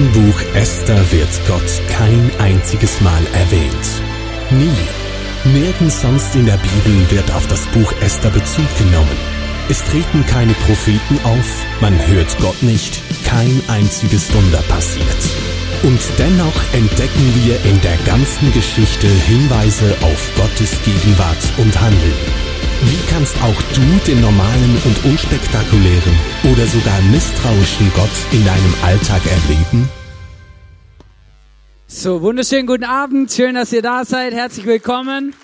Ganzen Buch Esther wird Gott kein einziges Mal erwähnt. Nie. Nirgends sonst in der Bibel wird auf das Buch Esther Bezug genommen. Es treten keine Propheten auf, man hört Gott nicht, kein einziges Wunder passiert. Und dennoch entdecken wir in der ganzen Geschichte Hinweise auf Gottes Gegenwart und Handeln. Wie kannst auch du den normalen und unspektakulären oder sogar misstrauischen Gott in deinem Alltag erleben? So, wunderschönen guten Abend. Schön, dass ihr da seid. Herzlich willkommen.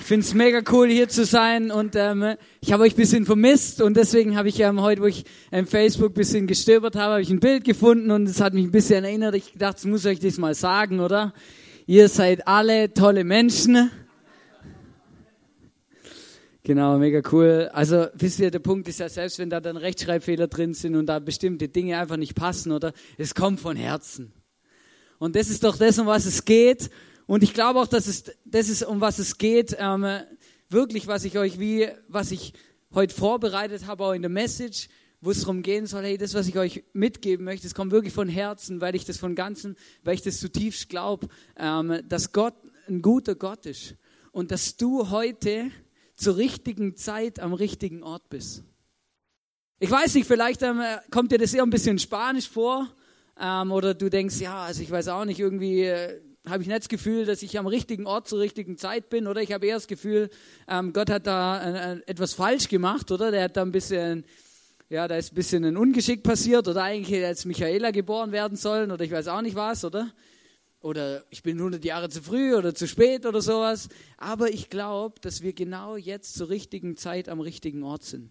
Ich finde es mega cool, hier zu sein und ähm, ich habe euch ein bisschen vermisst und deswegen habe ich ähm, heute, wo ich im Facebook ein bisschen gestöbert habe, habe ich ein Bild gefunden und es hat mich ein bisschen erinnert. Ich dachte, ich muss euch das mal sagen, oder? Ihr seid alle tolle Menschen Genau, mega cool. Also, wisst ihr, der Punkt ist ja, selbst wenn da dann Rechtschreibfehler drin sind und da bestimmte Dinge einfach nicht passen, oder? Es kommt von Herzen. Und das ist doch das, um was es geht. Und ich glaube auch, dass es, das ist, um was es geht, ähm, wirklich, was ich euch wie, was ich heute vorbereitet habe, auch in der Message, wo es darum gehen soll, hey, das, was ich euch mitgeben möchte, das kommt wirklich von Herzen, weil ich das von Ganzen, weil ich das zutiefst glaube, ähm, dass Gott ein guter Gott ist. Und dass du heute zur richtigen Zeit am richtigen Ort bist. Ich weiß nicht, vielleicht ähm, kommt dir das eher ein bisschen spanisch vor ähm, oder du denkst, ja, also ich weiß auch nicht, irgendwie äh, habe ich nicht das Gefühl, dass ich am richtigen Ort zur richtigen Zeit bin oder ich habe eher das Gefühl, ähm, Gott hat da äh, etwas falsch gemacht oder der hat da ein bisschen, ja, da ist ein bisschen ein Ungeschick passiert oder eigentlich hätte jetzt Michaela geboren werden sollen oder ich weiß auch nicht was, oder? Oder ich bin 100 Jahre zu früh oder zu spät oder sowas. Aber ich glaube, dass wir genau jetzt zur richtigen Zeit am richtigen Ort sind.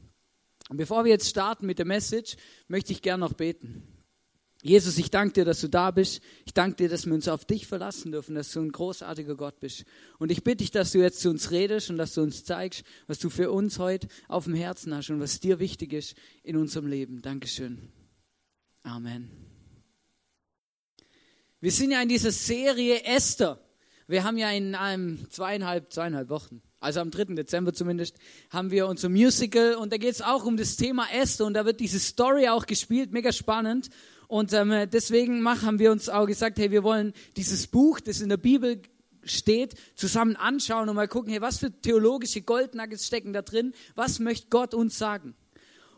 Und bevor wir jetzt starten mit der Message, möchte ich gerne noch beten. Jesus, ich danke dir, dass du da bist. Ich danke dir, dass wir uns auf dich verlassen dürfen, dass du ein großartiger Gott bist. Und ich bitte dich, dass du jetzt zu uns redest und dass du uns zeigst, was du für uns heute auf dem Herzen hast und was dir wichtig ist in unserem Leben. Dankeschön. Amen. Wir sind ja in dieser Serie Esther. Wir haben ja in einem zweieinhalb, zweieinhalb Wochen, also am 3. Dezember zumindest, haben wir unser Musical und da geht es auch um das Thema Esther und da wird diese Story auch gespielt, mega spannend. Und ähm, deswegen machen, haben wir uns auch gesagt, hey, wir wollen dieses Buch, das in der Bibel steht, zusammen anschauen und mal gucken, hey, was für theologische Goldnuggets stecken da drin? Was möchte Gott uns sagen?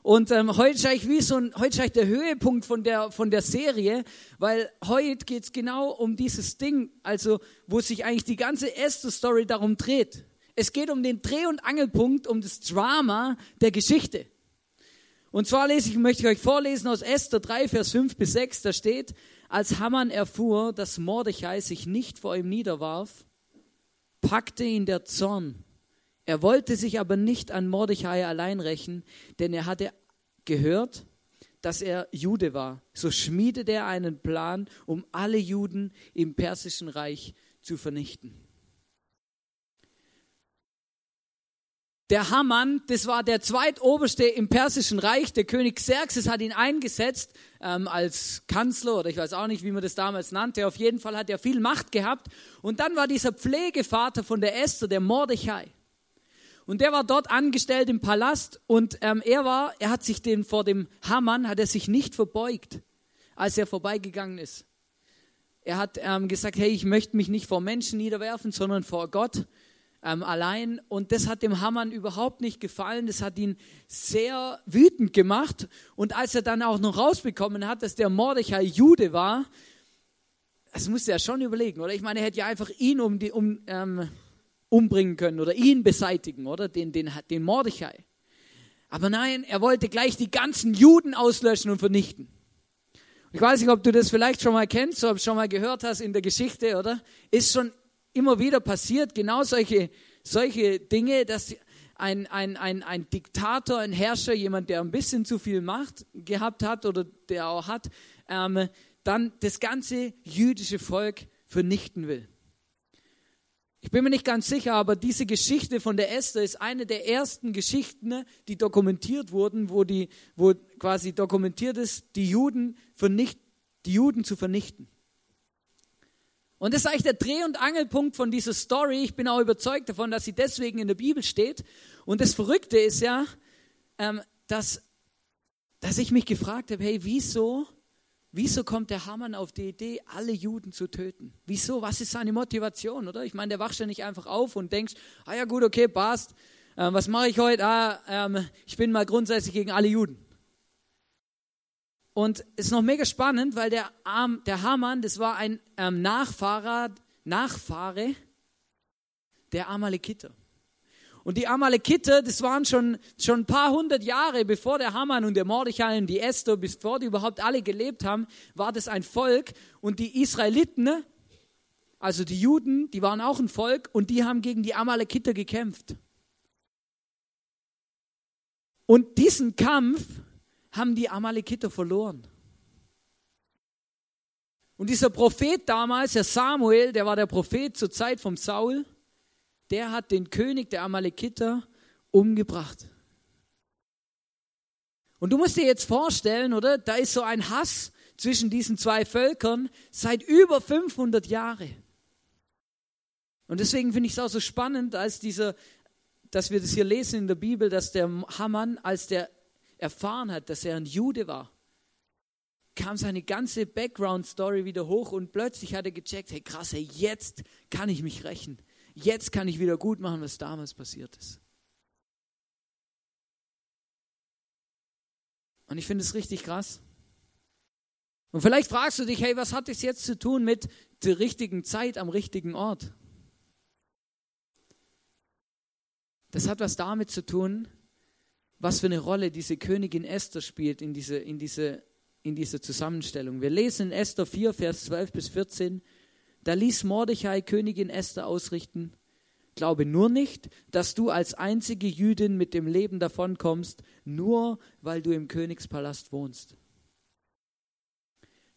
Und ähm, heute ist eigentlich wie so ein, heute eigentlich der Höhepunkt von der, von der Serie, weil heute geht es genau um dieses Ding, also wo sich eigentlich die ganze Esther-Story darum dreht. Es geht um den Dreh- und Angelpunkt, um das Drama der Geschichte. Und zwar lese ich, möchte ich euch vorlesen aus Esther 3, Vers 5 bis 6, da steht, als Haman erfuhr, dass Mordechai sich nicht vor ihm niederwarf, packte ihn der Zorn er wollte sich aber nicht an Mordechai allein rächen, denn er hatte gehört, dass er Jude war. So schmiedete er einen Plan, um alle Juden im persischen Reich zu vernichten. Der Haman, das war der zweitoberste im persischen Reich. Der König Xerxes hat ihn eingesetzt ähm, als Kanzler oder ich weiß auch nicht, wie man das damals nannte. Auf jeden Fall hat er viel Macht gehabt. Und dann war dieser Pflegevater von der Esther, der Mordechai. Und der war dort angestellt im Palast und ähm, er war, er hat sich den vor dem Hamann, hat er sich nicht verbeugt, als er vorbeigegangen ist. Er hat ähm, gesagt, hey, ich möchte mich nicht vor Menschen niederwerfen, sondern vor Gott ähm, allein. Und das hat dem Hamann überhaupt nicht gefallen. Das hat ihn sehr wütend gemacht. Und als er dann auch noch rausbekommen hat, dass der Mordechai Jude war, das musste er schon überlegen, oder? Ich meine, er hätte ja einfach ihn um die, um, ähm, umbringen können oder ihn beseitigen, oder? Den, den, den Mordechai. Aber nein, er wollte gleich die ganzen Juden auslöschen und vernichten. Ich weiß nicht, ob du das vielleicht schon mal kennst, ob du schon mal gehört hast in der Geschichte, oder? Ist schon immer wieder passiert, genau solche, solche Dinge, dass ein, ein, ein, ein Diktator, ein Herrscher, jemand, der ein bisschen zu viel Macht gehabt hat oder der auch hat, ähm, dann das ganze jüdische Volk vernichten will. Ich bin mir nicht ganz sicher, aber diese Geschichte von der Esther ist eine der ersten Geschichten, die dokumentiert wurden, wo, die, wo quasi dokumentiert ist, die Juden, vernicht, die Juden zu vernichten. Und das ist eigentlich der Dreh- und Angelpunkt von dieser Story. Ich bin auch überzeugt davon, dass sie deswegen in der Bibel steht. Und das Verrückte ist ja, ähm, dass, dass ich mich gefragt habe, hey, wieso wieso kommt der Hamann auf die Idee, alle Juden zu töten? Wieso? Was ist seine Motivation, oder? Ich meine, der wacht ja nicht einfach auf und denkt, ah ja gut, okay, passt. Ähm, was mache ich heute? Ah, ähm, ich bin mal grundsätzlich gegen alle Juden. Und es ist noch mega spannend, weil der, der Haman, das war ein ähm, Nachfahrer, Nachfahre der Amalekiter. Und die Amalekiter, das waren schon, schon ein paar hundert Jahre, bevor der Haman und der Mordechai und die Esther, bevor die überhaupt alle gelebt haben, war das ein Volk. Und die Israeliten, also die Juden, die waren auch ein Volk und die haben gegen die Amalekiter gekämpft. Und diesen Kampf haben die Amalekiter verloren. Und dieser Prophet damals, der Samuel, der war der Prophet zur Zeit vom Saul, der hat den König der Amalekiter umgebracht. Und du musst dir jetzt vorstellen, oder? Da ist so ein Hass zwischen diesen zwei Völkern seit über 500 Jahren. Und deswegen finde ich es auch so spannend, als dieser, dass wir das hier lesen in der Bibel, dass der Haman, als der erfahren hat, dass er ein Jude war, kam seine ganze Background-Story wieder hoch und plötzlich hat er gecheckt, hey krass, hey, jetzt kann ich mich rächen. Jetzt kann ich wieder gut machen, was damals passiert ist. Und ich finde es richtig krass. Und vielleicht fragst du dich, hey, was hat das jetzt zu tun mit der richtigen Zeit am richtigen Ort? Das hat was damit zu tun, was für eine Rolle diese Königin Esther spielt in, diese, in, diese, in dieser Zusammenstellung. Wir lesen in Esther 4, Vers 12 bis 14, da ließ Mordechai Königin Esther ausrichten, glaube nur nicht, dass du als einzige Jüdin mit dem Leben davonkommst, nur weil du im Königspalast wohnst.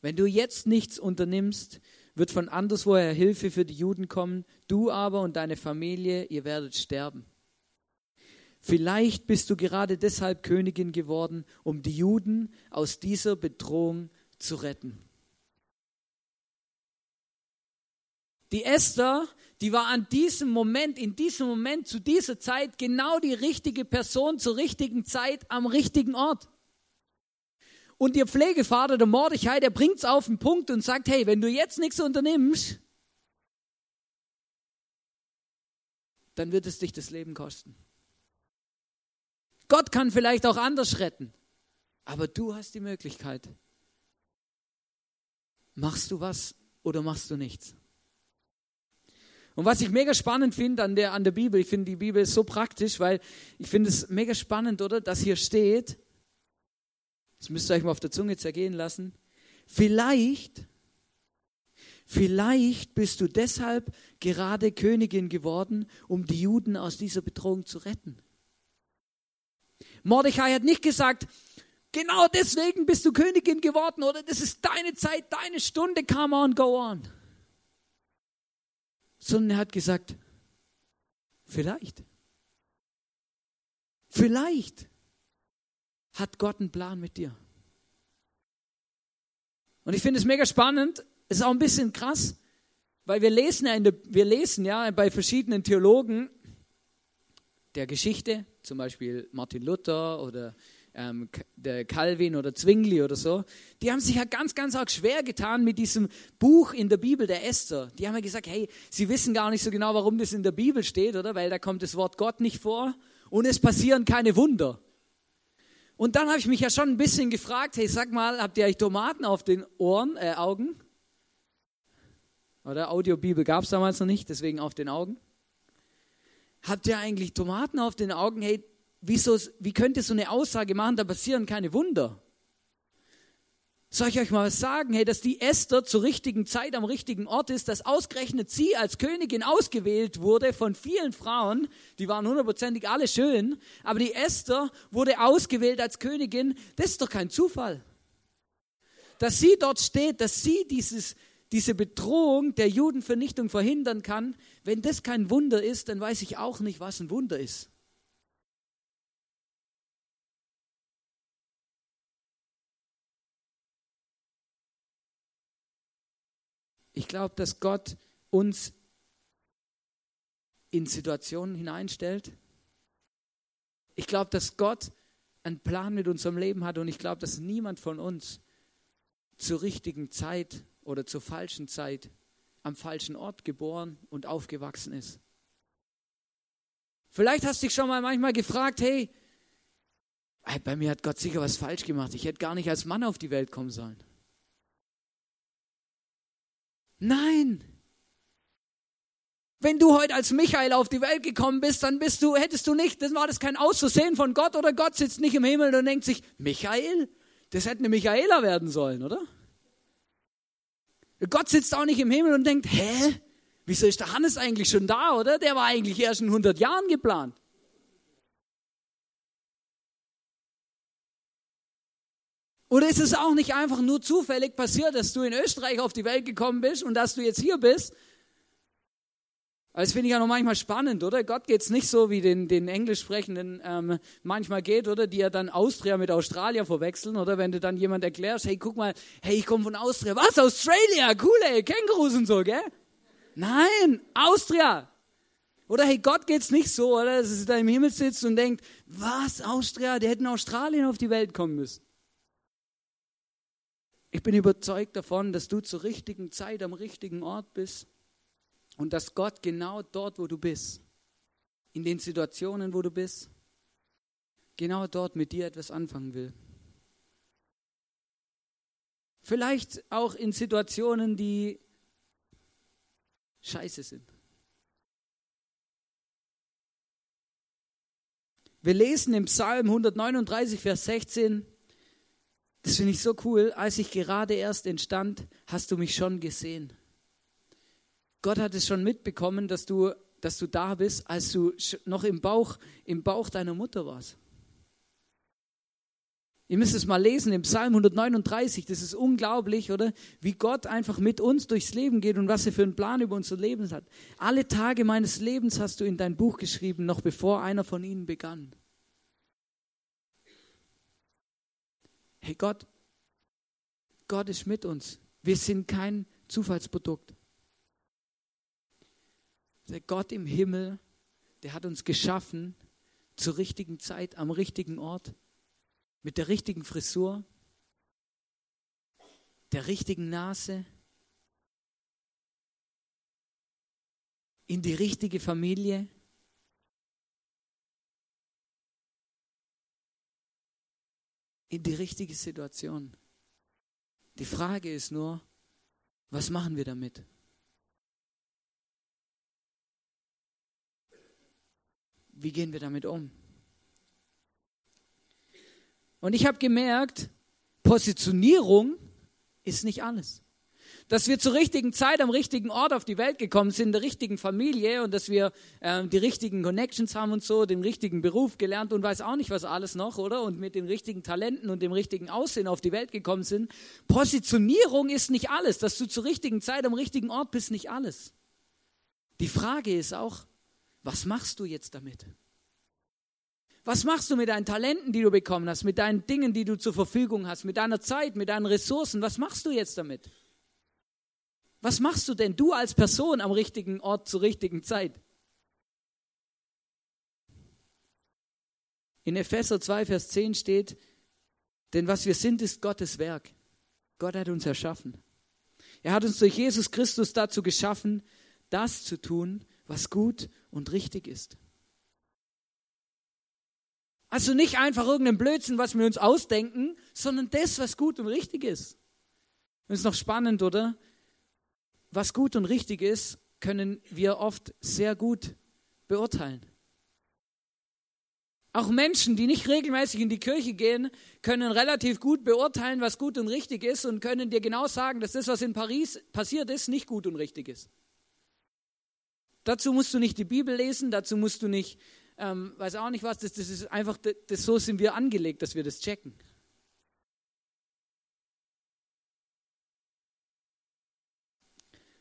Wenn du jetzt nichts unternimmst, wird von anderswoher Hilfe für die Juden kommen, du aber und deine Familie, ihr werdet sterben. Vielleicht bist du gerade deshalb Königin geworden, um die Juden aus dieser Bedrohung zu retten. Die Esther, die war an diesem Moment, in diesem Moment, zu dieser Zeit genau die richtige Person zur richtigen Zeit am richtigen Ort. Und ihr Pflegevater, der Mordechai, der bringt es auf den Punkt und sagt, hey, wenn du jetzt nichts unternimmst, dann wird es dich das Leben kosten. Gott kann vielleicht auch anders retten, aber du hast die Möglichkeit. Machst du was oder machst du nichts? Und was ich mega spannend finde an der, an der Bibel, ich finde die Bibel so praktisch, weil ich finde es mega spannend, oder? Dass hier steht, das müsst ihr euch mal auf der Zunge zergehen lassen, vielleicht, vielleicht bist du deshalb gerade Königin geworden, um die Juden aus dieser Bedrohung zu retten. Mordechai hat nicht gesagt, genau deswegen bist du Königin geworden oder das ist deine Zeit, deine Stunde, come on, go on. Sondern er hat gesagt, vielleicht, vielleicht hat Gott einen Plan mit dir. Und ich finde es mega spannend, ist auch ein bisschen krass, weil wir lesen ja, der, wir lesen ja bei verschiedenen Theologen der Geschichte, zum Beispiel Martin Luther oder ähm, der Calvin oder Zwingli oder so, die haben sich ja ganz, ganz arg schwer getan mit diesem Buch in der Bibel der Esther. Die haben ja gesagt, hey, sie wissen gar nicht so genau, warum das in der Bibel steht, oder? Weil da kommt das Wort Gott nicht vor und es passieren keine Wunder. Und dann habe ich mich ja schon ein bisschen gefragt, hey, sag mal, habt ihr eigentlich Tomaten auf den Ohren, äh, Augen? Oder Audiobibel gab es damals noch nicht, deswegen auf den Augen. Habt ihr eigentlich Tomaten auf den Augen? Hey, wieso, wie könnt ihr so eine Aussage machen, da passieren keine Wunder? Soll ich euch mal was sagen? Hey, dass die Esther zur richtigen Zeit am richtigen Ort ist, dass ausgerechnet sie als Königin ausgewählt wurde von vielen Frauen, die waren hundertprozentig alle schön, aber die Esther wurde ausgewählt als Königin, das ist doch kein Zufall. Dass sie dort steht, dass sie dieses, diese Bedrohung der Judenvernichtung verhindern kann, wenn das kein Wunder ist, dann weiß ich auch nicht, was ein Wunder ist. Ich glaube, dass Gott uns in Situationen hineinstellt. Ich glaube, dass Gott einen Plan mit unserem Leben hat und ich glaube, dass niemand von uns zur richtigen Zeit oder zur falschen Zeit am falschen Ort geboren und aufgewachsen ist. Vielleicht hast du dich schon mal manchmal gefragt, hey, bei mir hat Gott sicher was falsch gemacht. Ich hätte gar nicht als Mann auf die Welt kommen sollen. Nein. Wenn du heute als Michael auf die Welt gekommen bist, dann bist du, hättest du nicht, das war das kein Auszusehen von Gott oder Gott sitzt nicht im Himmel und denkt sich, Michael? Das hätte eine Michaela werden sollen, oder? Gott sitzt auch nicht im Himmel und denkt, hä? Wieso ist der Hannes eigentlich schon da, oder? Der war eigentlich erst in 100 Jahren geplant. Oder ist es auch nicht einfach nur zufällig passiert, dass du in Österreich auf die Welt gekommen bist und dass du jetzt hier bist? Das finde ich ja noch manchmal spannend, oder? Gott geht es nicht so, wie den, den Englisch sprechenden ähm, manchmal geht, oder? Die ja dann Austria mit Australier verwechseln, oder? Wenn du dann jemand erklärst, hey, guck mal, hey, ich komme von Austria. Was? Australia? Cool, ey, Kängurus und so, gell? Nein, Austria. Oder hey, Gott geht es nicht so, oder? Dass er da im Himmel sitzt und denkt, was, Austria? Die hätten Australien auf die Welt kommen müssen. Ich bin überzeugt davon, dass du zur richtigen Zeit am richtigen Ort bist und dass Gott genau dort, wo du bist, in den Situationen, wo du bist, genau dort mit dir etwas anfangen will. Vielleicht auch in Situationen, die scheiße sind. Wir lesen im Psalm 139, Vers 16, das finde ich so cool. Als ich gerade erst entstand, hast du mich schon gesehen. Gott hat es schon mitbekommen, dass du, dass du da bist, als du noch im Bauch, im Bauch deiner Mutter warst. Ihr müsst es mal lesen im Psalm 139. Das ist unglaublich, oder? Wie Gott einfach mit uns durchs Leben geht und was er für einen Plan über unser Leben hat. Alle Tage meines Lebens hast du in dein Buch geschrieben, noch bevor einer von ihnen begann. Hey Gott, Gott ist mit uns. Wir sind kein Zufallsprodukt. Der Gott im Himmel, der hat uns geschaffen zur richtigen Zeit, am richtigen Ort, mit der richtigen Frisur, der richtigen Nase, in die richtige Familie, in die richtige Situation. Die Frage ist nur, was machen wir damit? Wie gehen wir damit um? Und ich habe gemerkt, Positionierung ist nicht alles dass wir zur richtigen Zeit am richtigen Ort auf die Welt gekommen sind, in der richtigen Familie und dass wir äh, die richtigen Connections haben und so, den richtigen Beruf gelernt und weiß auch nicht was alles noch, oder? Und mit den richtigen Talenten und dem richtigen Aussehen auf die Welt gekommen sind. Positionierung ist nicht alles. Dass du zur richtigen Zeit am richtigen Ort bist, nicht alles. Die Frage ist auch, was machst du jetzt damit? Was machst du mit deinen Talenten, die du bekommen hast, mit deinen Dingen, die du zur Verfügung hast, mit deiner Zeit, mit deinen Ressourcen? Was machst du jetzt damit? Was machst du denn, du als Person am richtigen Ort zur richtigen Zeit? In Epheser 2, Vers 10 steht, denn was wir sind, ist Gottes Werk. Gott hat uns erschaffen. Er hat uns durch Jesus Christus dazu geschaffen, das zu tun, was gut und richtig ist. Also nicht einfach irgendein Blödsinn, was wir uns ausdenken, sondern das, was gut und richtig ist. Das ist noch spannend, oder? Was gut und richtig ist, können wir oft sehr gut beurteilen. Auch Menschen, die nicht regelmäßig in die Kirche gehen, können relativ gut beurteilen, was gut und richtig ist und können dir genau sagen, dass das, was in Paris passiert ist, nicht gut und richtig ist. Dazu musst du nicht die Bibel lesen, dazu musst du nicht, ähm, weiß auch nicht was, das, das ist einfach, das, so sind wir angelegt, dass wir das checken.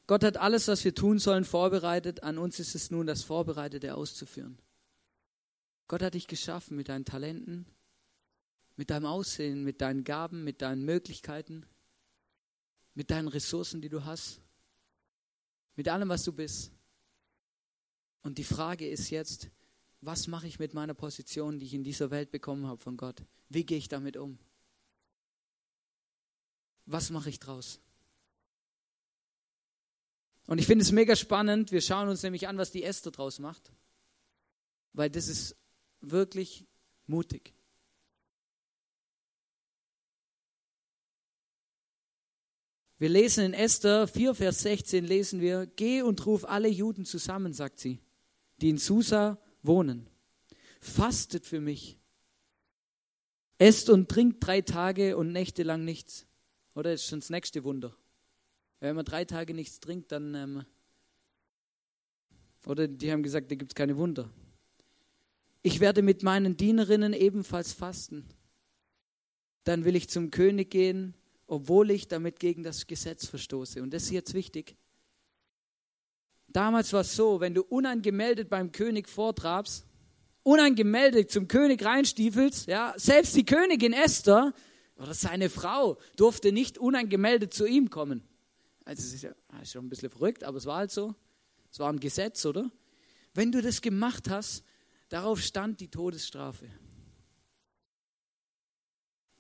Gott hat alles, was wir tun sollen, vorbereitet. An uns ist es nun, das Vorbereitete auszuführen. Gott hat dich geschaffen mit deinen Talenten, mit deinem Aussehen, mit deinen Gaben, mit deinen Möglichkeiten, mit deinen Ressourcen, die du hast, mit allem, was du bist. Und die Frage ist jetzt, was mache ich mit meiner Position, die ich in dieser Welt bekommen habe von Gott? Wie gehe ich damit um? was mache ich draus? Und ich finde es mega spannend. Wir schauen uns nämlich an, was die Esther draus macht. Weil das ist wirklich mutig. Wir lesen in Esther 4, Vers 16, lesen wir, Geh und ruf alle Juden zusammen, sagt sie, die in Susa wohnen. Fastet für mich. Esst und trinkt drei Tage und Nächte lang nichts. Oder ist schon das nächste Wunder. Wenn man drei Tage nichts trinkt, dann. Ähm, oder die haben gesagt, da gibt es keine Wunder. Ich werde mit meinen Dienerinnen ebenfalls fasten. Dann will ich zum König gehen, obwohl ich damit gegen das Gesetz verstoße. Und das ist jetzt wichtig. Damals war es so, wenn du unangemeldet beim König vortrabst, unangemeldet zum König reinstiefelst, ja, selbst die Königin Esther oder seine Frau durfte nicht unangemeldet zu ihm kommen. Also es ist ja ist schon ein bisschen verrückt, aber es war halt so. Es war ein Gesetz, oder? Wenn du das gemacht hast, darauf stand die Todesstrafe.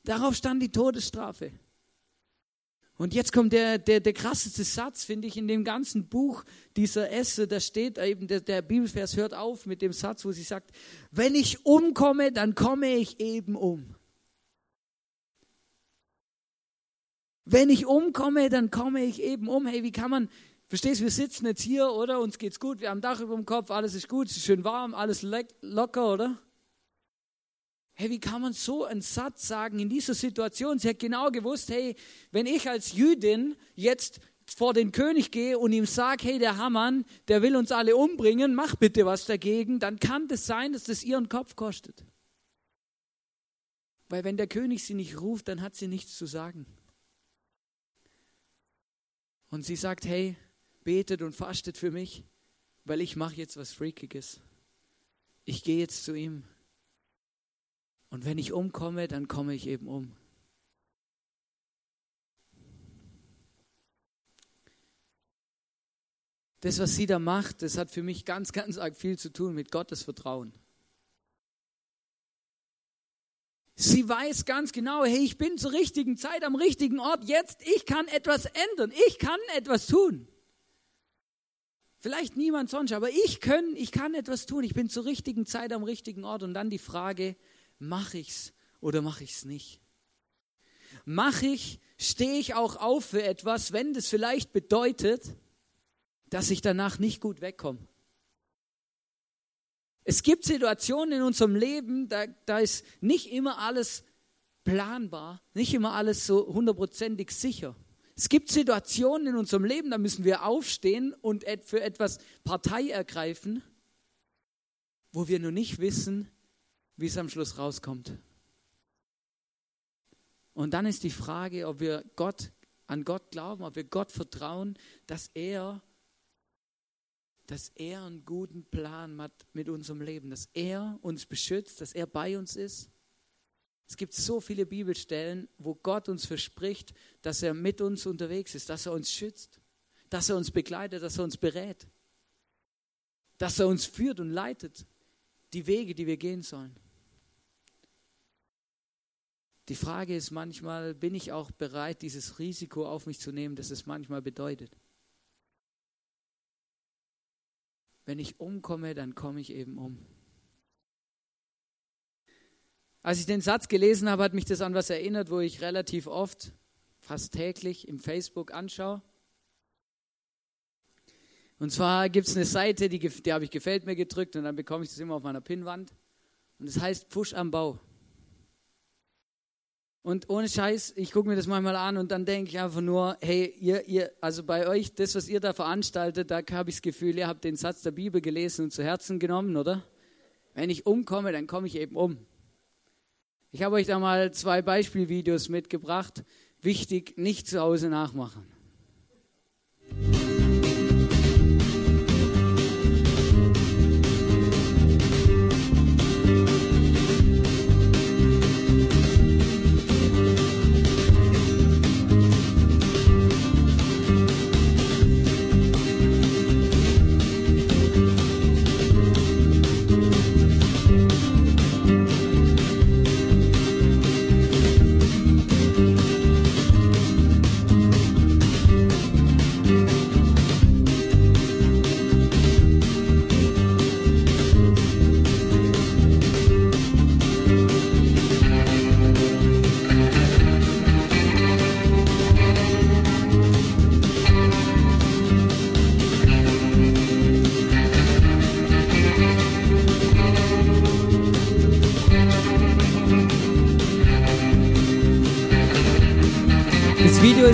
Darauf stand die Todesstrafe. Und jetzt kommt der, der, der krasseste Satz, finde ich, in dem ganzen Buch dieser Esse. Da steht eben, der, der Bibelvers hört auf mit dem Satz, wo sie sagt, wenn ich umkomme, dann komme ich eben um. Wenn ich umkomme, dann komme ich eben um. Hey, wie kann man, verstehst du, wir sitzen jetzt hier, oder? Uns geht's gut, wir haben Dach über dem Kopf, alles ist gut, es ist schön warm, alles locker, oder? Hey, wie kann man so einen Satz sagen in dieser Situation? Sie hat genau gewusst, hey, wenn ich als Jüdin jetzt vor den König gehe und ihm sage, hey, der Hamann, der will uns alle umbringen, mach bitte was dagegen, dann kann das sein, dass das ihren Kopf kostet. Weil wenn der König sie nicht ruft, dann hat sie nichts zu sagen. Und sie sagt, hey, betet und fastet für mich, weil ich mache jetzt was Freakiges. Ich gehe jetzt zu ihm. Und wenn ich umkomme, dann komme ich eben um. Das, was sie da macht, das hat für mich ganz, ganz arg viel zu tun mit Gottes Vertrauen. Sie weiß ganz genau, hey, ich bin zur richtigen Zeit am richtigen Ort. Jetzt, ich kann etwas ändern. Ich kann etwas tun. Vielleicht niemand sonst, aber ich, können, ich kann etwas tun. Ich bin zur richtigen Zeit am richtigen Ort. Und dann die Frage, mache ich's oder mache ich's nicht? Mache ich, stehe ich auch auf für etwas, wenn das vielleicht bedeutet, dass ich danach nicht gut wegkomme? Es gibt Situationen in unserem Leben, da, da ist nicht immer alles planbar, nicht immer alles so hundertprozentig sicher. Es gibt Situationen in unserem Leben, da müssen wir aufstehen und für etwas Partei ergreifen, wo wir nur nicht wissen, wie es am Schluss rauskommt. Und dann ist die Frage, ob wir Gott, an Gott glauben, ob wir Gott vertrauen, dass er dass er einen guten Plan hat mit unserem Leben, dass er uns beschützt, dass er bei uns ist. Es gibt so viele Bibelstellen, wo Gott uns verspricht, dass er mit uns unterwegs ist, dass er uns schützt, dass er uns begleitet, dass er uns berät, dass er uns führt und leitet, die Wege, die wir gehen sollen. Die Frage ist manchmal, bin ich auch bereit, dieses Risiko auf mich zu nehmen, das es manchmal bedeutet? Wenn ich umkomme, dann komme ich eben um. Als ich den Satz gelesen habe, hat mich das an was erinnert, wo ich relativ oft, fast täglich im Facebook anschaue. Und zwar gibt es eine Seite, die, die habe ich gefällt mir gedrückt und dann bekomme ich das immer auf meiner Pinnwand. Und es das heißt Push am Bau. Und ohne Scheiß, ich gucke mir das manchmal an und dann denke ich einfach nur, hey, ihr, ihr, also bei euch, das, was ihr da veranstaltet, da habe ich das Gefühl, ihr habt den Satz der Bibel gelesen und zu Herzen genommen, oder? Wenn ich umkomme, dann komme ich eben um. Ich habe euch da mal zwei Beispielvideos mitgebracht. Wichtig, nicht zu Hause nachmachen.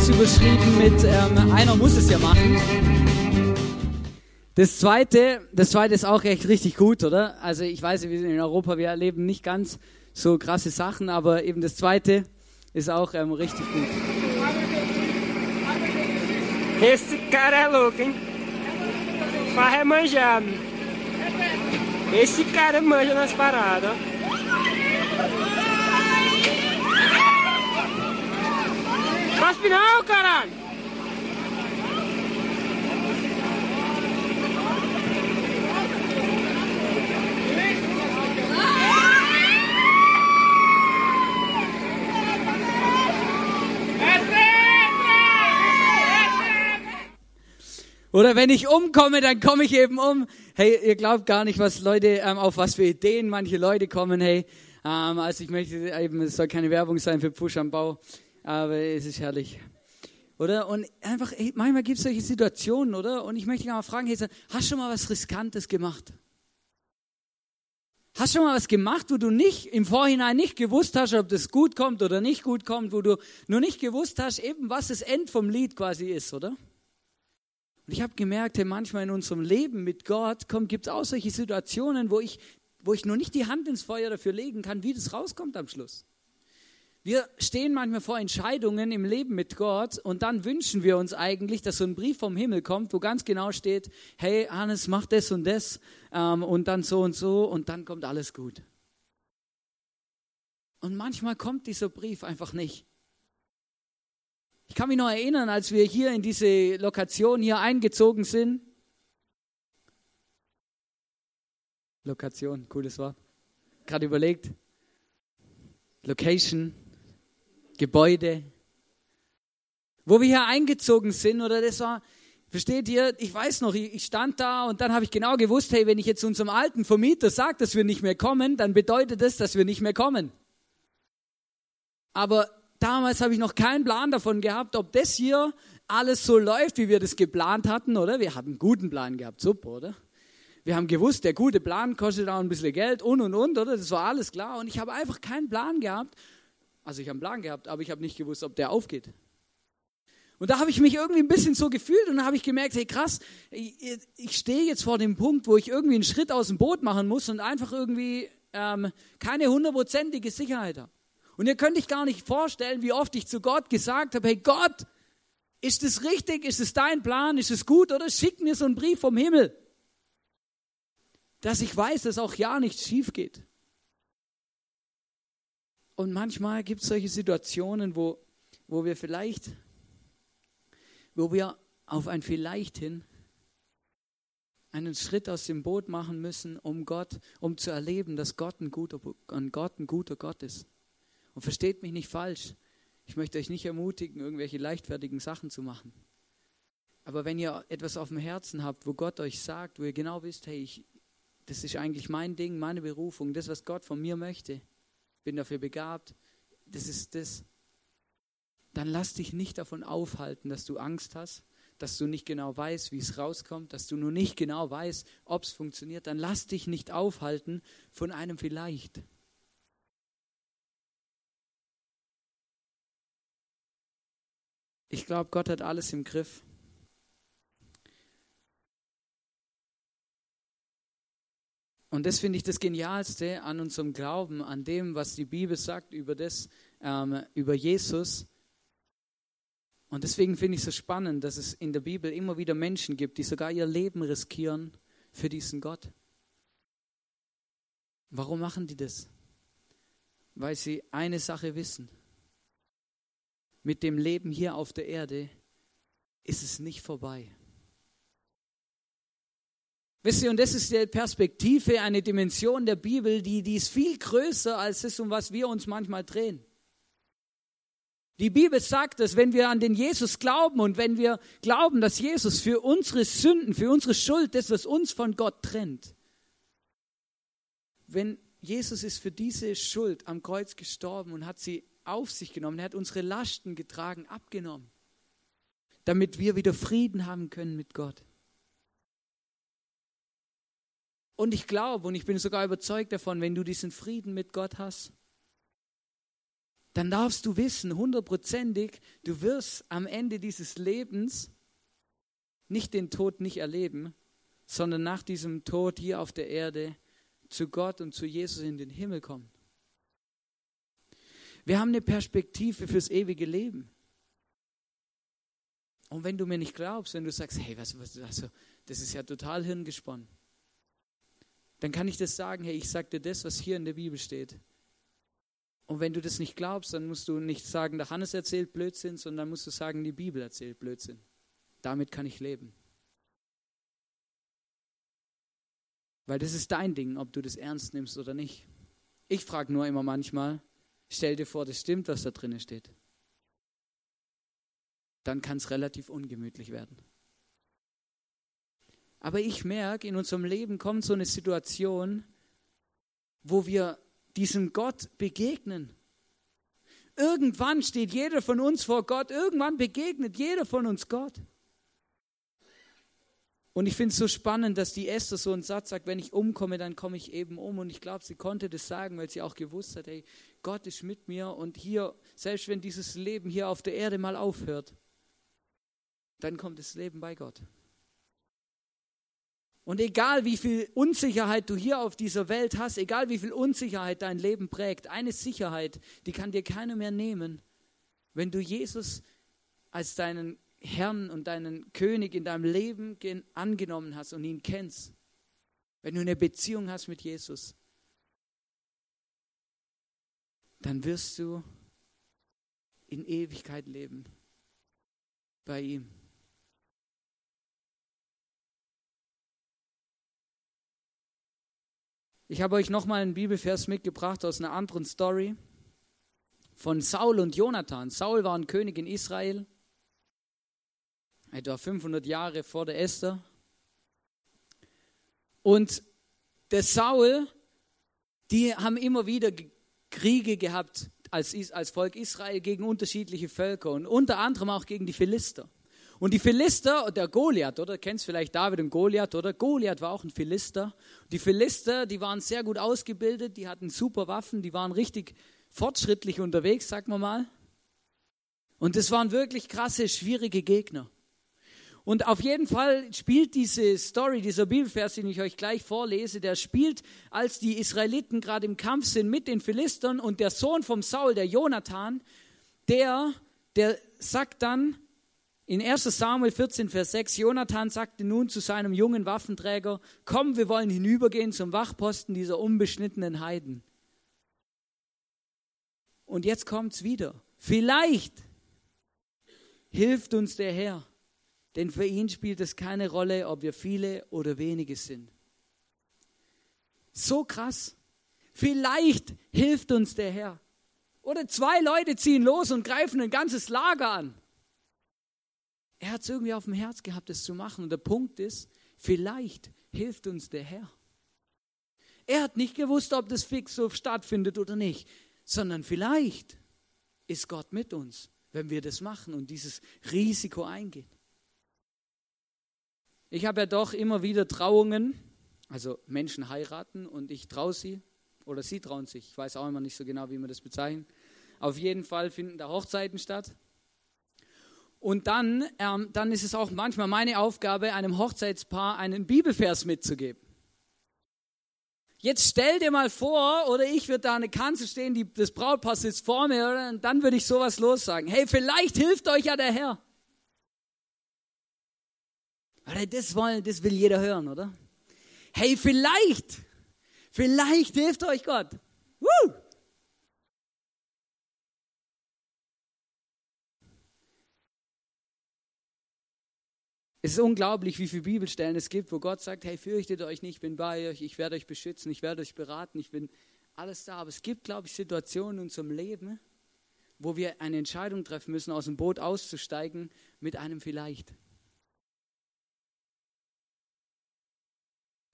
Ist überschrieben mit ähm, Einer muss es ja machen. Das zweite, das zweite ist auch echt richtig gut, oder? Also ich weiß, wir sind in Europa, wir erleben nicht ganz so krasse Sachen, aber eben das zweite ist auch ähm, richtig gut. Esse cara é louco, hein? Farra é manjado. Esse cara manja nas paradas, ó. Cospe não, caralho! Oder wenn ich umkomme, dann komme ich eben um. Hey, ihr glaubt gar nicht, was Leute, ähm, auf was für Ideen manche Leute kommen. Hey, ähm, also ich möchte eben, es soll keine Werbung sein für Push am Bau, aber es ist herrlich. Oder? Und einfach, hey, manchmal gibt es solche Situationen, oder? Und ich möchte dich mal fragen, hey, hast du schon mal was Riskantes gemacht? Hast du schon mal was gemacht, wo du nicht im Vorhinein nicht gewusst hast, ob das gut kommt oder nicht gut kommt, wo du nur nicht gewusst hast, eben was das End vom Lied quasi ist, oder? Und ich habe gemerkt, hey, manchmal in unserem Leben mit Gott gibt es auch solche Situationen, wo ich, wo ich nur nicht die Hand ins Feuer dafür legen kann, wie das rauskommt am Schluss. Wir stehen manchmal vor Entscheidungen im Leben mit Gott und dann wünschen wir uns eigentlich, dass so ein Brief vom Himmel kommt, wo ganz genau steht, hey Hannes, mach das und das ähm, und dann so und so und dann kommt alles gut. Und manchmal kommt dieser Brief einfach nicht. Ich kann mich noch erinnern, als wir hier in diese Lokation hier eingezogen sind. Lokation, cooles Wort. Gerade überlegt. Location, Gebäude. Wo wir hier eingezogen sind, oder das war, versteht ihr, ich weiß noch, ich stand da und dann habe ich genau gewusst, hey, wenn ich jetzt unserem alten Vermieter sage, dass wir nicht mehr kommen, dann bedeutet das, dass wir nicht mehr kommen. Aber damals habe ich noch keinen Plan davon gehabt, ob das hier alles so läuft, wie wir das geplant hatten, oder? Wir haben einen guten Plan gehabt, super, oder? Wir haben gewusst, der gute Plan kostet auch ein bisschen Geld und und und, oder? Das war alles klar. Und ich habe einfach keinen Plan gehabt. Also ich habe einen Plan gehabt, aber ich habe nicht gewusst, ob der aufgeht. Und da habe ich mich irgendwie ein bisschen so gefühlt und dann habe ich gemerkt, hey krass, ich, ich stehe jetzt vor dem Punkt, wo ich irgendwie einen Schritt aus dem Boot machen muss und einfach irgendwie ähm, keine hundertprozentige Sicherheit habe. Und ihr könnt euch gar nicht vorstellen, wie oft ich zu Gott gesagt habe, hey Gott, ist es richtig? Ist es dein Plan? Ist es gut? Oder schick mir so einen Brief vom Himmel, dass ich weiß, dass auch ja nichts schief geht. Und manchmal gibt es solche Situationen, wo, wo wir vielleicht, wo wir auf ein Vielleicht hin einen Schritt aus dem Boot machen müssen, um Gott, um zu erleben, dass Gott ein guter, ein Gott, ein guter Gott ist. Und versteht mich nicht falsch. Ich möchte euch nicht ermutigen, irgendwelche leichtfertigen Sachen zu machen. Aber wenn ihr etwas auf dem Herzen habt, wo Gott euch sagt, wo ihr genau wisst, hey, ich, das ist eigentlich mein Ding, meine Berufung, das, was Gott von mir möchte, bin dafür begabt, das ist das, dann lass dich nicht davon aufhalten, dass du Angst hast, dass du nicht genau weißt, wie es rauskommt, dass du nur nicht genau weißt, ob es funktioniert, dann lass dich nicht aufhalten von einem vielleicht. Ich glaube, Gott hat alles im Griff. Und das finde ich das Genialste an unserem Glauben, an dem, was die Bibel sagt über das, ähm, über Jesus. Und deswegen finde ich es so spannend, dass es in der Bibel immer wieder Menschen gibt, die sogar ihr Leben riskieren für diesen Gott. Warum machen die das? Weil sie eine Sache wissen mit dem Leben hier auf der Erde ist es nicht vorbei. Wisst ihr, und das ist die Perspektive, eine Dimension der Bibel, die, die ist viel größer als das, um was wir uns manchmal drehen. Die Bibel sagt, dass wenn wir an den Jesus glauben und wenn wir glauben, dass Jesus für unsere Sünden, für unsere Schuld, das, was uns von Gott trennt, wenn Jesus ist für diese Schuld am Kreuz gestorben und hat sie auf sich genommen, er hat unsere Lasten getragen, abgenommen, damit wir wieder Frieden haben können mit Gott. Und ich glaube und ich bin sogar überzeugt davon, wenn du diesen Frieden mit Gott hast, dann darfst du wissen, hundertprozentig, du wirst am Ende dieses Lebens nicht den Tod nicht erleben, sondern nach diesem Tod hier auf der Erde zu Gott und zu Jesus in den Himmel kommen. Wir haben eine Perspektive fürs ewige Leben. Und wenn du mir nicht glaubst, wenn du sagst, hey, was, was, also, das ist ja total hirngesponnen, dann kann ich das sagen, hey, ich sage dir das, was hier in der Bibel steht. Und wenn du das nicht glaubst, dann musst du nicht sagen, der Hannes erzählt Blödsinn, sondern musst du sagen, die Bibel erzählt Blödsinn. Damit kann ich leben. Weil das ist dein Ding, ob du das ernst nimmst oder nicht. Ich frage nur immer manchmal, stell dir vor, das stimmt, was da drinnen steht. Dann kann es relativ ungemütlich werden. Aber ich merke, in unserem Leben kommt so eine Situation, wo wir diesem Gott begegnen. Irgendwann steht jeder von uns vor Gott, irgendwann begegnet jeder von uns Gott. Und ich finde es so spannend, dass die Esther so einen Satz sagt, wenn ich umkomme, dann komme ich eben um. Und ich glaube, sie konnte das sagen, weil sie auch gewusst hat, hey, Gott ist mit mir und hier, selbst wenn dieses Leben hier auf der Erde mal aufhört, dann kommt das Leben bei Gott. Und egal wie viel Unsicherheit du hier auf dieser Welt hast, egal wie viel Unsicherheit dein Leben prägt, eine Sicherheit, die kann dir keiner mehr nehmen, wenn du Jesus als deinen Herrn und deinen König in deinem Leben angenommen hast und ihn kennst. Wenn du eine Beziehung hast mit Jesus, dann wirst du in Ewigkeit leben bei ihm. Ich habe euch nochmal einen Bibelvers mitgebracht aus einer anderen Story von Saul und Jonathan. Saul war ein König in Israel, etwa 500 Jahre vor der Esther. Und der Saul, die haben immer wieder Kriege gehabt als, als Volk Israel gegen unterschiedliche Völker und unter anderem auch gegen die Philister. Und die Philister, der Goliath, oder? Kennst vielleicht David und Goliath, oder? Goliath war auch ein Philister. Die Philister, die waren sehr gut ausgebildet, die hatten super Waffen, die waren richtig fortschrittlich unterwegs, sagen wir mal. Und das waren wirklich krasse, schwierige Gegner. Und auf jeden Fall spielt diese Story, dieser Bibelvers, den ich euch gleich vorlese, der spielt, als die Israeliten gerade im Kampf sind mit den Philistern und der Sohn vom Saul, der Jonathan, der, der sagt dann, in 1 Samuel 14, Vers 6, Jonathan sagte nun zu seinem jungen Waffenträger, komm, wir wollen hinübergehen zum Wachposten dieser unbeschnittenen Heiden. Und jetzt kommt's wieder. Vielleicht hilft uns der Herr, denn für ihn spielt es keine Rolle, ob wir viele oder wenige sind. So krass. Vielleicht hilft uns der Herr. Oder zwei Leute ziehen los und greifen ein ganzes Lager an. Er hat es irgendwie auf dem Herz gehabt, das zu machen. Und der Punkt ist, vielleicht hilft uns der Herr. Er hat nicht gewusst, ob das fix so stattfindet oder nicht, sondern vielleicht ist Gott mit uns, wenn wir das machen und dieses Risiko eingehen. Ich habe ja doch immer wieder Trauungen, also Menschen heiraten und ich traue sie oder sie trauen sich. Ich weiß auch immer nicht so genau, wie man das bezeichnet. Auf jeden Fall finden da Hochzeiten statt. Und dann, ähm, dann ist es auch manchmal meine Aufgabe, einem Hochzeitspaar einen Bibelvers mitzugeben. Jetzt stell dir mal vor, oder ich würde da eine Kanzel stehen, die, das Brautpaar sitzt vor mir, oder? Und dann würde ich sowas lossagen. Hey, vielleicht hilft euch ja der Herr. Das, wollen, das will jeder hören, oder? Hey, vielleicht, vielleicht hilft euch Gott. Woo! Es ist unglaublich, wie viele Bibelstellen es gibt, wo Gott sagt, hey, fürchtet euch nicht, ich bin bei euch, ich werde euch beschützen, ich werde euch beraten, ich bin alles da. Aber es gibt, glaube ich, Situationen in unserem Leben, wo wir eine Entscheidung treffen müssen, aus dem Boot auszusteigen mit einem vielleicht.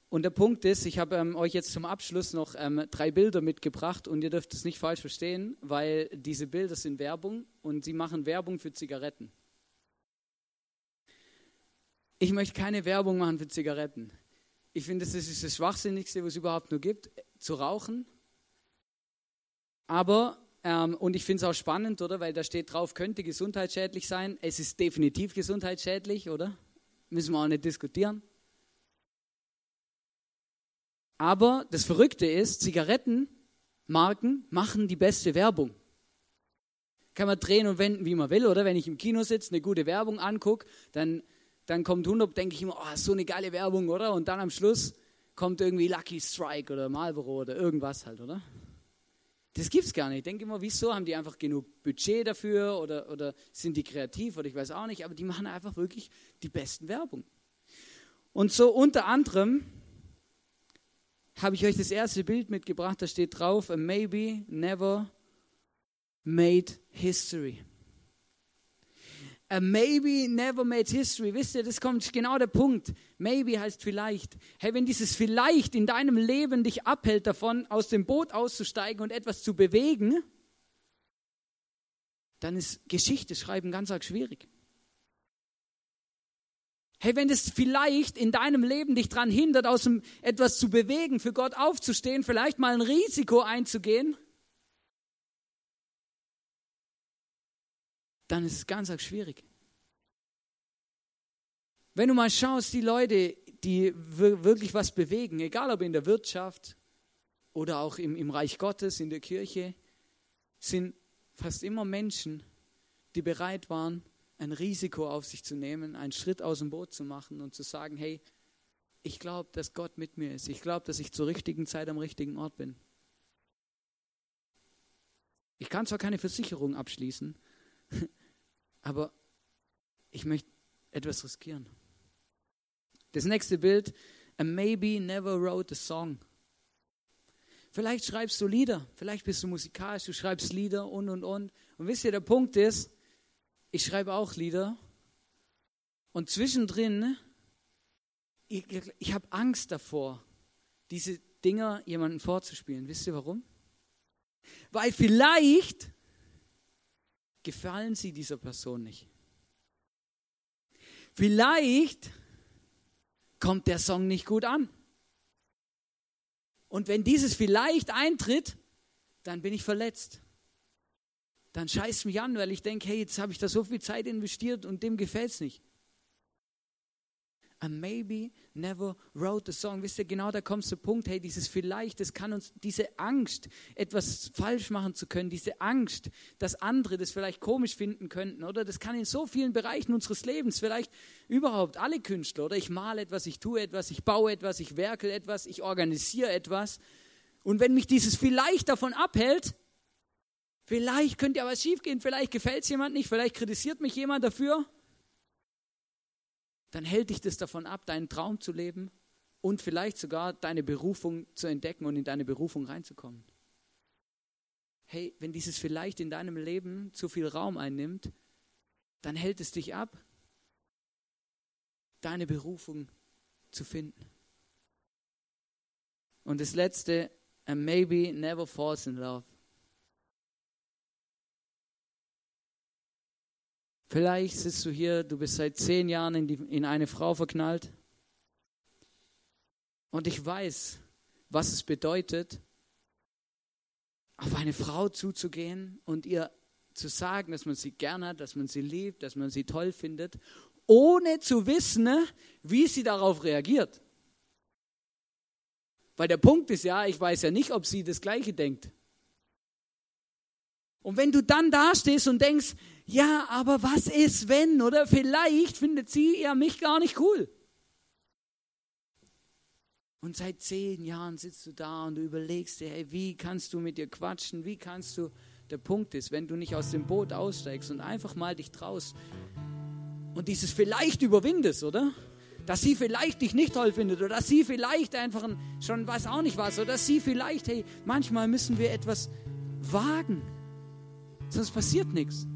Und der Punkt ist, ich habe ähm, euch jetzt zum Abschluss noch ähm, drei Bilder mitgebracht und ihr dürft es nicht falsch verstehen, weil diese Bilder sind Werbung und sie machen Werbung für Zigaretten. Ich möchte keine Werbung machen für Zigaretten. Ich finde, das ist das Schwachsinnigste, was es überhaupt nur gibt, zu rauchen. Aber Ähm, und ich finde es auch spannend, oder? Weil da steht drauf, könnte gesundheitsschädlich sein. Es ist definitiv gesundheitsschädlich, oder? Müssen wir auch nicht diskutieren. Aber das Verrückte ist, Zigarettenmarken machen die beste Werbung. Kann man drehen und wenden, wie man will, oder? Wenn ich im Kino sitze, eine gute Werbung angucke, dann, dann kommt 100, denke ich immer, oh, so eine geile Werbung, oder? Und dann am Schluss kommt irgendwie Lucky Strike oder Marlboro oder irgendwas halt, oder? Das gibt's gar nicht. Ich denke immer, wieso haben die einfach genug Budget dafür oder, oder sind die kreativ oder ich weiß auch nicht, aber die machen einfach wirklich die besten Werbung. Und so unter anderem habe ich euch das erste Bild mitgebracht, da steht drauf, maybe never made history. A maybe never made history. Wisst ihr, das kommt genau der Punkt. Maybe heißt vielleicht. Hey, wenn dieses vielleicht in deinem Leben dich abhält davon, aus dem Boot auszusteigen und etwas zu bewegen, dann ist Geschichte schreiben ganz arg schwierig. Hey, wenn das vielleicht in deinem Leben dich daran hindert, aus dem etwas zu bewegen, für Gott aufzustehen, vielleicht mal ein Risiko einzugehen, dann ist es ganz arg schwierig. Wenn du mal schaust, die Leute, die wirklich was bewegen, egal ob in der Wirtschaft oder auch im, im Reich Gottes, in der Kirche, sind fast immer Menschen, die bereit waren, ein Risiko auf sich zu nehmen, einen Schritt aus dem Boot zu machen und zu sagen, hey, ich glaube, dass Gott mit mir ist. Ich glaube, dass ich zur richtigen Zeit am richtigen Ort bin. Ich kann zwar keine Versicherung abschließen, aber ich möchte etwas riskieren. Das nächste Bild, a maybe never wrote a song. Vielleicht schreibst du Lieder, vielleicht bist du musikalisch, du schreibst Lieder und und und. Und wisst ihr, der Punkt ist, ich schreibe auch Lieder und zwischendrin, ich, ich habe Angst davor, diese Dinger jemandem vorzuspielen. Wisst ihr warum? Weil vielleicht gefallen sie dieser Person nicht. Vielleicht kommt der Song nicht gut an. Und wenn dieses vielleicht eintritt, dann bin ich verletzt. Dann scheißt mich an, weil ich denke, hey, jetzt habe ich da so viel Zeit investiert und dem gefällt es nicht. And maybe never wrote the song. Wisst ihr, genau da kommt der Punkt, hey, dieses vielleicht, das kann uns, diese Angst, etwas falsch machen zu können, diese Angst, dass andere das vielleicht komisch finden könnten, oder? Das kann in so vielen Bereichen unseres Lebens, vielleicht überhaupt alle Künstler, oder? Ich male etwas, ich tue etwas, ich baue etwas, ich werke etwas, ich organisiere etwas. Und wenn mich dieses vielleicht davon abhält, vielleicht könnte ja was schiefgehen, vielleicht gefällt es jemand nicht, vielleicht kritisiert mich jemand dafür, dann hält dich das davon ab, deinen Traum zu leben und vielleicht sogar deine Berufung zu entdecken und in deine Berufung reinzukommen. Hey, wenn dieses vielleicht in deinem Leben zu viel Raum einnimmt, dann hält es dich ab, deine Berufung zu finden. Und das letzte, and maybe never falls in love. Vielleicht sitzt du hier, du bist seit zehn Jahren in, die, in eine Frau verknallt. Und ich weiß, was es bedeutet, auf eine Frau zuzugehen und ihr zu sagen, dass man sie gern hat, dass man sie liebt, dass man sie toll findet, ohne zu wissen, wie sie darauf reagiert. Weil der Punkt ist ja, ich weiß ja nicht, ob sie das Gleiche denkt. Und wenn du dann dastehst und denkst, ja, aber was ist wenn? Oder vielleicht findet sie ja mich gar nicht cool. Und seit zehn Jahren sitzt du da und du überlegst dir, hey, wie kannst du mit ihr quatschen? Wie kannst du. Der Punkt ist, wenn du nicht aus dem Boot aussteigst und einfach mal dich traust und dieses vielleicht überwindest, oder? Dass sie vielleicht dich nicht toll findet oder dass sie vielleicht einfach ein, schon weiß auch nicht was oder dass sie vielleicht, hey, manchmal müssen wir etwas wagen, sonst passiert nichts.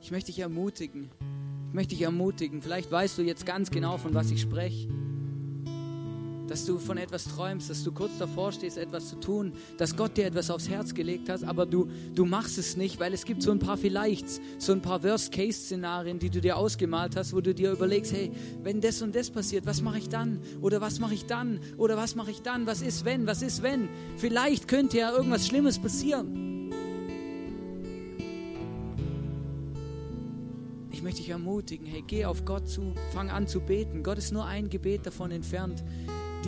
Ich möchte dich ermutigen. Ich möchte dich ermutigen. Vielleicht weißt du jetzt ganz genau, von was ich spreche. Dass du von etwas träumst, dass du kurz davor stehst, etwas zu tun, dass Gott dir etwas aufs Herz gelegt hat, aber du, du machst es nicht, weil es gibt so ein paar Vielleichts, so ein paar Worst-Case-Szenarien, die du dir ausgemalt hast, wo du dir überlegst, hey, wenn das und das passiert, was mache ich dann? Oder was mache ich dann? Oder was mache ich dann? Was ist wenn? Was ist wenn? Vielleicht könnte ja irgendwas Schlimmes passieren. Ich möchte dich ermutigen, hey, geh auf Gott zu, fang an zu beten. Gott ist nur ein Gebet davon entfernt,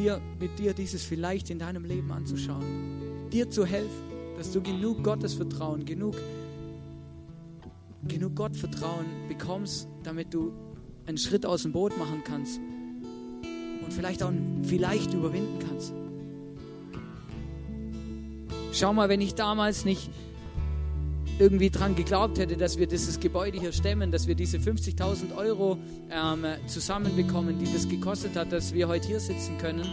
dir, mit dir dieses vielleicht in deinem Leben anzuschauen. Dir zu helfen, dass du genug Gottesvertrauen, genug, genug Gottvertrauen bekommst, damit du einen Schritt aus dem Boot machen kannst und vielleicht auch vielleicht überwinden kannst. Schau mal, wenn ich damals nicht irgendwie dran geglaubt hätte, dass wir dieses Gebäude hier stemmen, dass wir diese 50.000 Euro ähm, zusammenbekommen, die das gekostet hat, dass wir heute hier sitzen können.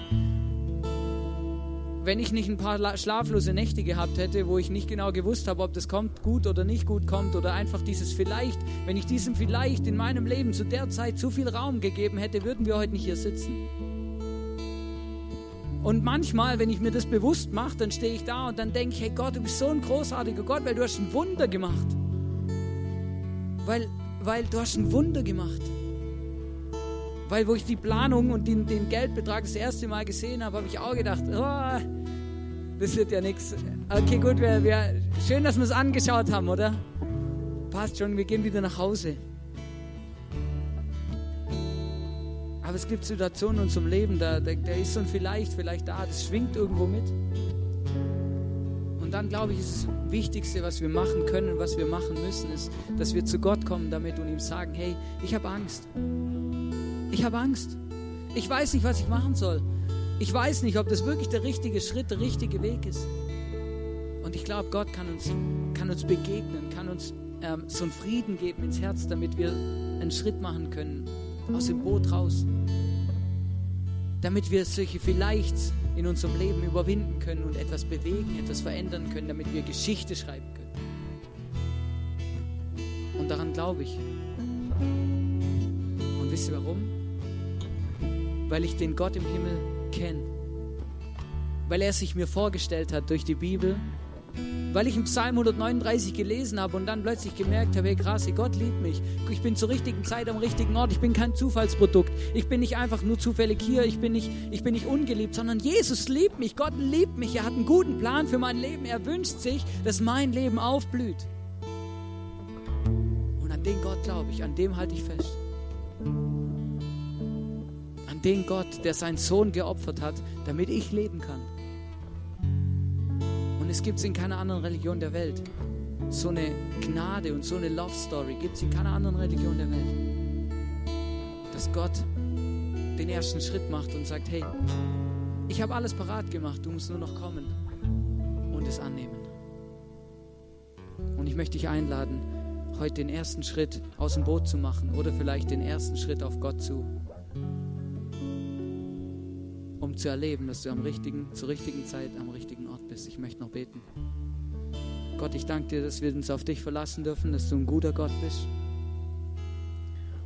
Wenn ich nicht ein paar schlaflose Nächte gehabt hätte, wo ich nicht genau gewusst habe, ob das kommt gut oder nicht gut kommt oder einfach dieses vielleicht, wenn ich diesem vielleicht in meinem Leben zu der Zeit zu viel Raum gegeben hätte, würden wir heute nicht hier sitzen. Und manchmal, wenn ich mir das bewusst mache, dann stehe ich da und dann denke ich, hey Gott, du bist so ein großartiger Gott, weil du hast ein Wunder gemacht. Weil, weil du hast ein Wunder gemacht. Weil wo ich die Planung und den, den Geldbetrag das erste Mal gesehen habe, habe ich auch gedacht, oh, das wird ja nichts. Okay, gut, wir, wir, schön, dass wir es angeschaut haben, oder? Passt schon, wir gehen wieder nach Hause. Aber es gibt Situationen in unserem Leben, da, da, da ist so ein vielleicht, vielleicht da, das schwingt irgendwo mit. Und dann glaube ich, ist das Wichtigste, was wir machen können was wir machen müssen, ist, dass wir zu Gott kommen damit und ihm sagen, hey, ich habe Angst. Ich habe Angst. Ich weiß nicht, was ich machen soll. Ich weiß nicht, ob das wirklich der richtige Schritt, der richtige Weg ist. Und ich glaube, Gott kann uns, kann uns begegnen, kann uns ähm, so einen Frieden geben ins Herz, damit wir einen Schritt machen können aus dem Boot raus. Damit wir solche vielleicht in unserem Leben überwinden können und etwas bewegen, etwas verändern können, damit wir Geschichte schreiben können. Und daran glaube ich. Und wisst ihr warum? Weil ich den Gott im Himmel kenne. Weil er sich mir vorgestellt hat durch die Bibel weil ich im Psalm 139 gelesen habe und dann plötzlich gemerkt habe, hey krass, Gott liebt mich. Ich bin zur richtigen Zeit am richtigen Ort. Ich bin kein Zufallsprodukt. Ich bin nicht einfach nur zufällig hier. Ich bin nicht, ich bin nicht ungeliebt, sondern Jesus liebt mich. Gott liebt mich. Er hat einen guten Plan für mein Leben. Er wünscht sich, dass mein Leben aufblüht. Und an den Gott glaube ich, an dem halte ich fest. An den Gott, der seinen Sohn geopfert hat, damit ich leben kann. Es gibt es in keiner anderen Religion der Welt. So eine Gnade und so eine Love Story gibt es in keiner anderen Religion der Welt. Dass Gott den ersten Schritt macht und sagt, hey, ich habe alles parat gemacht, du musst nur noch kommen und es annehmen. Und ich möchte dich einladen, heute den ersten Schritt aus dem Boot zu machen oder vielleicht den ersten Schritt auf Gott zu zu erleben, dass du am richtigen, zur richtigen Zeit am richtigen Ort bist. Ich möchte noch beten. Gott, ich danke dir, dass wir uns auf dich verlassen dürfen, dass du ein guter Gott bist.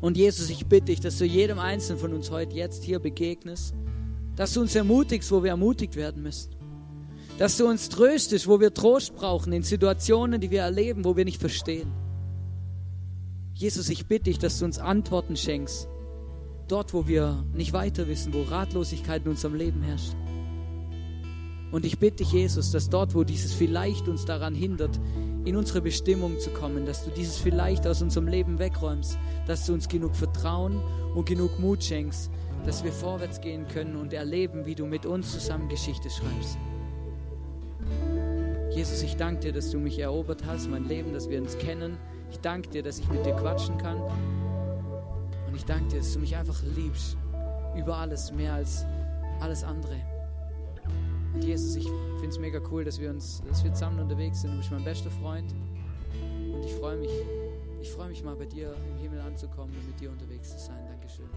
Und Jesus, ich bitte dich, dass du jedem Einzelnen von uns heute jetzt hier begegnest, dass du uns ermutigst, wo wir ermutigt werden müssen. Dass du uns tröstest, wo wir Trost brauchen, in Situationen, die wir erleben, wo wir nicht verstehen. Jesus, ich bitte dich, dass du uns Antworten schenkst dort, wo wir nicht weiter wissen, wo Ratlosigkeit in unserem Leben herrscht. Und ich bitte dich, Jesus, dass dort, wo dieses vielleicht uns daran hindert, in unsere Bestimmung zu kommen, dass du dieses vielleicht aus unserem Leben wegräumst, dass du uns genug Vertrauen und genug Mut schenkst, dass wir vorwärts gehen können und erleben, wie du mit uns zusammen Geschichte schreibst. Jesus, ich danke dir, dass du mich erobert hast, mein Leben, dass wir uns kennen. Ich danke dir, dass ich mit dir quatschen kann. Und ich danke dir, dass du mich einfach liebst. Über alles, mehr als alles andere. Und Jesus, ich finde es mega cool, dass wir uns, dass wir zusammen unterwegs sind. Du bist mein bester Freund. Und ich freue mich, ich freue mich mal bei dir im Himmel anzukommen und mit dir unterwegs zu sein. Dankeschön.